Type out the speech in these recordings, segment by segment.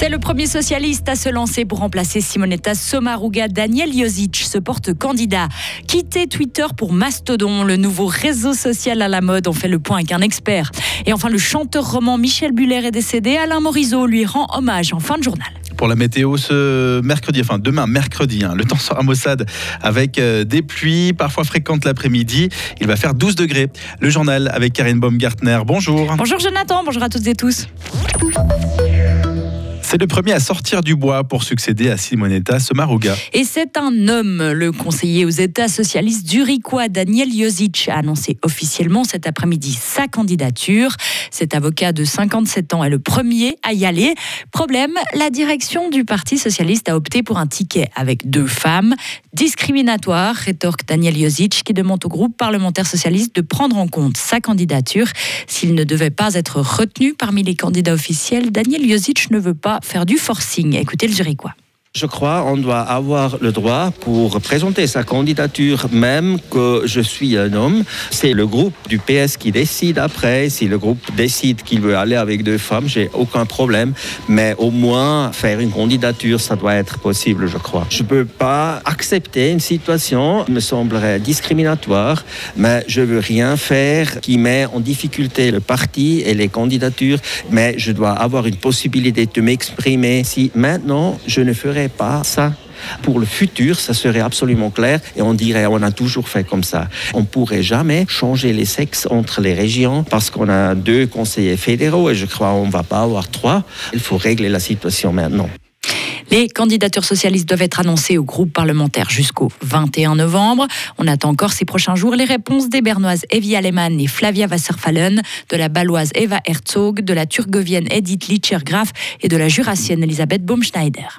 C'est le premier socialiste à se lancer pour remplacer Simonetta Sommaruga. Daniel Josic se porte candidat. Quitter Twitter pour Mastodon, le nouveau réseau social à la mode. On fait le point avec un expert. Et enfin, le chanteur roman Michel Buller est décédé. Alain Morisot lui rend hommage en fin de journal pour la météo ce mercredi, enfin demain mercredi. Hein. Le temps sera maussade avec euh, des pluies parfois fréquentes l'après-midi. Il va faire 12 degrés. Le journal avec Karine Baumgartner. Bonjour. Bonjour Jonathan, bonjour à toutes et tous. C'est le premier à sortir du bois pour succéder à Simonetta Sommaruga. Et c'est un homme. Le conseiller aux États socialistes zurichois Daniel Josic a annoncé officiellement cet après-midi sa candidature. Cet avocat de 57 ans est le premier à y aller. Problème, la direction du Parti socialiste a opté pour un ticket avec deux femmes. Discriminatoire, rétorque Daniel Josic, qui demande au groupe parlementaire socialiste de prendre en compte sa candidature. S'il ne devait pas être retenu parmi les candidats officiels, Daniel Josic ne veut pas faire du forcing. Écoutez le Zurichois. Je crois qu'on doit avoir le droit pour présenter sa candidature, même que je suis un homme. C'est le groupe du PS qui décide après. Si le groupe décide qu'il veut aller avec deux femmes, j'ai aucun problème. Mais au moins, faire une candidature, ça doit être possible, je crois. Je ne peux pas accepter une situation qui me semblerait discriminatoire, mais je veux rien faire qui met en difficulté le parti et les candidatures. Mais je dois avoir une possibilité de m'exprimer. Si maintenant, je ne ferai pas ça. Pour le futur, ça serait absolument clair et on dirait on a toujours fait comme ça. On pourrait jamais changer les sexes entre les régions parce qu'on a deux conseillers fédéraux et je crois qu'on va pas avoir trois. Il faut régler la situation maintenant. Les candidatures socialistes doivent être annoncées au groupe parlementaire jusqu'au 21 novembre. On attend encore ces prochains jours les réponses des Bernoises Evie Alemann et Flavia Wasserfallen, de la Baloise Eva Herzog, de la Turgovienne Edith Lichergraf et de la Jurassienne Elisabeth Baumschneider.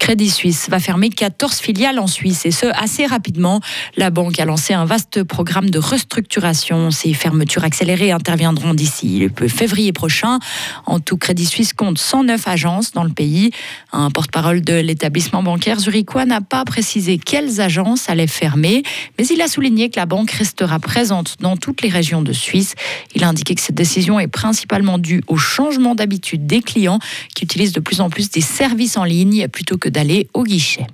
Crédit Suisse va fermer 14 filiales en Suisse et ce assez rapidement. La banque a lancé un vaste programme de restructuration. Ces fermetures accélérées interviendront d'ici le février prochain. En tout, Crédit Suisse compte 109 agences dans le pays. Un porte-parole de l'établissement bancaire zurichois n'a pas précisé quelles agences allaient fermer, mais il a souligné que la banque restera présente dans toutes les régions de Suisse. Il a indiqué que cette décision est principalement due au changement d'habitude des clients qui utilisent de plus en plus des services en ligne plutôt que d'aller au guichet.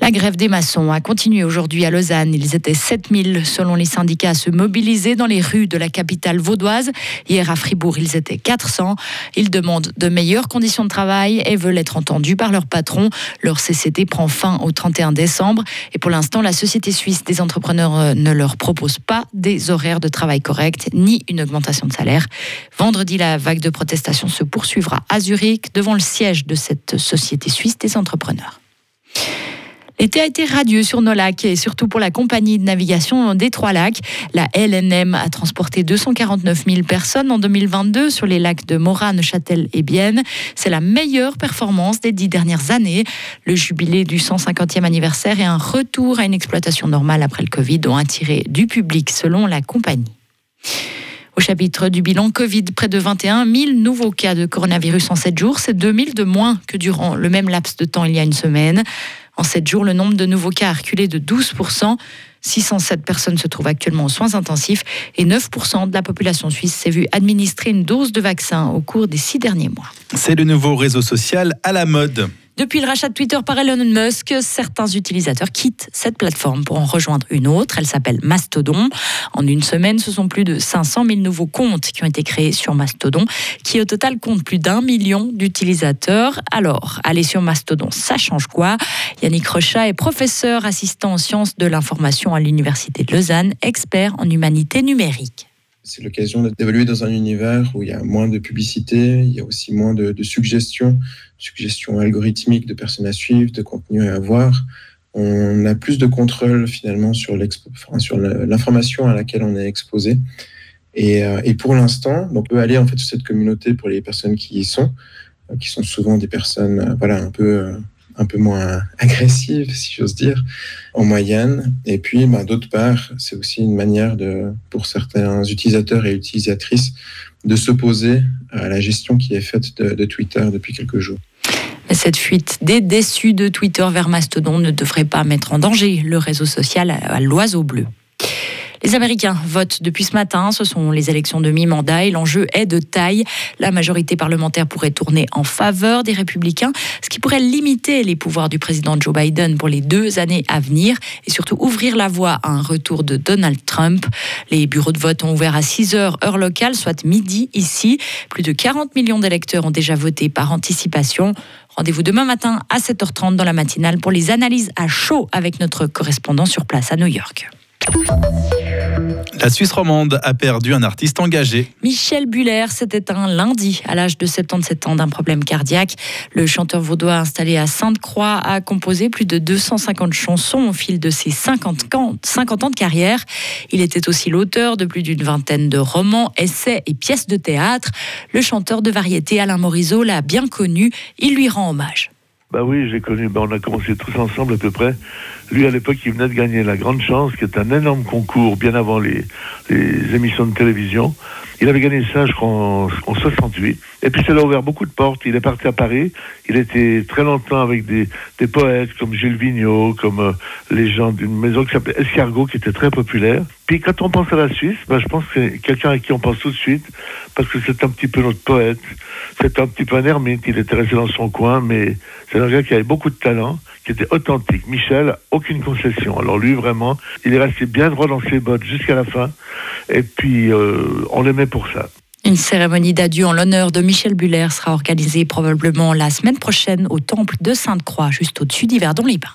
La grève des maçons a continué aujourd'hui à Lausanne. Ils étaient 7000 selon les syndicats à se mobiliser dans les rues de la capitale vaudoise. Hier à Fribourg, ils étaient 400. Ils demandent de meilleures conditions de travail et veulent être entendus par leur patron. Leur CCT prend fin au 31 décembre et pour l'instant, la Société suisse des entrepreneurs euh, ne leur propose pas des horaires de travail corrects ni une augmentation de salaire. Vendredi, la vague de protestation se poursuivra à Zurich devant le siège de cette Société suisse des entrepreneurs. L'été a été radieux sur nos lacs et surtout pour la compagnie de navigation des Trois Lacs. La LNM a transporté 249 000 personnes en 2022 sur les lacs de Morat, Neuchâtel et Bienne. C'est la meilleure performance des dix dernières années. Le jubilé du 150e anniversaire et un retour à une exploitation normale après le Covid ont attiré du public selon la compagnie. Au chapitre du bilan Covid, près de 21 000 nouveaux cas de coronavirus en 7 jours. C'est 2 000 de moins que durant le même laps de temps il y a une semaine. En 7 jours, le nombre de nouveaux cas a reculé de 12% 607 personnes se trouvent actuellement aux soins intensifs et 9% de la population suisse s'est vue administrer une dose de vaccin au cours des six derniers mois. C'est le nouveau réseau social à la mode. Depuis le rachat de Twitter par Elon Musk, certains utilisateurs quittent cette plateforme pour en rejoindre une autre. Elle s'appelle Mastodon. En une semaine, ce sont plus de 500 000 nouveaux comptes qui ont été créés sur Mastodon, qui au total compte plus d'un million d'utilisateurs. Alors, aller sur Mastodon, ça change quoi? Yannick Rochat est professeur assistant en sciences de l'information à l'Université de Lausanne, expert en humanité numérique. C'est l'occasion d'évoluer dans un univers où il y a moins de publicité, il y a aussi moins de, suggestions, suggestions algorithmiques de personnes à suivre, de contenu à voir. On a plus de contrôle finalement sur l'information à laquelle on est exposé. Et, euh, et pour l'instant, on peut aller en fait sur cette communauté pour les personnes qui y sont, euh, qui sont souvent des personnes euh, voilà un peu un peu moins agressive, si j'ose dire, en moyenne. Et puis, ben, d'autre part, c'est aussi une manière de, pour certains utilisateurs et utilisatrices de s'opposer à la gestion qui est faite de, Twitter depuis quelques jours. Cette fuite des déçus de Twitter vers Mastodon ne devrait pas mettre en danger le réseau social à l'oiseau bleu. Les Américains votent depuis ce matin. Ce sont les élections de mi-mandat et l'enjeu est de taille. La majorité parlementaire pourrait tourner en faveur des républicains, ce qui pourrait limiter les pouvoirs du président Joe Biden pour les deux années à venir et surtout ouvrir la voie à un retour de Donald Trump. Les bureaux de vote ont ouvert à 6 heures heure locale, soit midi ici. Plus de 40 millions d'électeurs ont déjà voté par anticipation. Rendez-vous demain matin à 7h30 dans la matinale pour les analyses à chaud avec notre correspondant sur place à New York. La Suisse romande a perdu un artiste engagé. Michel Buller s'est éteint lundi à l'âge de 77 ans d'un problème cardiaque. Le chanteur vaudois installé à Sainte-Croix a composé plus de 250 chansons au fil de ses 50 ans, 50 ans de carrière. Il était aussi l'auteur de plus d'une vingtaine de romans, essais et pièces de théâtre. Le chanteur de variété Alain Morisot l'a bien connu. Il lui rend hommage. Bah oui, j'ai connu, bah on a commencé tous ensemble à peu près. Lui, à l'époque, il venait de gagner La Grande Chance, qui est un énorme concours, bien avant les, les émissions de télévision. Il avait gagné ça, je crois, en, en 68. Et puis, ça l'a ouvert beaucoup de portes. Il est parti à Paris. Il était très longtemps avec des, des poètes comme Gilles Vigneault, comme euh, les gens d'une maison qui s'appelait Escargot, qui était très populaire. Puis, quand on pense à la Suisse, bah, je pense que c'est quelqu'un à qui on pense tout de suite, parce que c'est un petit peu notre poète. C'est un petit peu un ermite. Il était resté dans son coin, mais c'est un gars qui avait beaucoup de talent, qui était authentique. Michel, aucune concession. Alors lui, vraiment, il est resté bien droit dans ses bottes jusqu'à la fin. Et puis, euh, on l'aimait pour ça. Une cérémonie d'adieu en l'honneur de Michel Buller sera organisée probablement la semaine prochaine au temple de Sainte-Croix, juste au-dessus d'Yverdon-les-Bains.